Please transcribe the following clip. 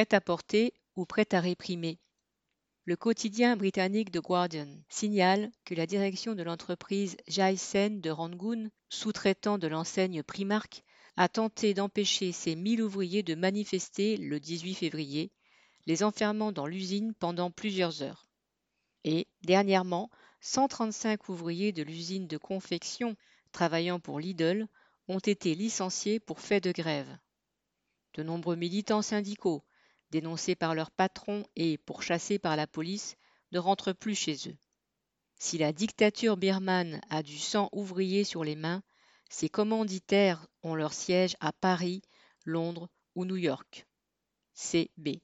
prêt-à-porter ou prêt à réprimer. Le quotidien britannique The Guardian signale que la direction de l'entreprise Jaisen de Rangoon, sous-traitant de l'enseigne Primark, a tenté d'empêcher ses 1000 ouvriers de manifester le 18 février, les enfermant dans l'usine pendant plusieurs heures. Et, dernièrement, 135 ouvriers de l'usine de confection travaillant pour Lidl ont été licenciés pour fait de grève. De nombreux militants syndicaux, dénoncés par leurs patrons et pourchassés par la police, ne rentrent plus chez eux. Si la dictature birmane a du sang ouvrier sur les mains, ses commanditaires ont leur siège à Paris, Londres ou New York. CB.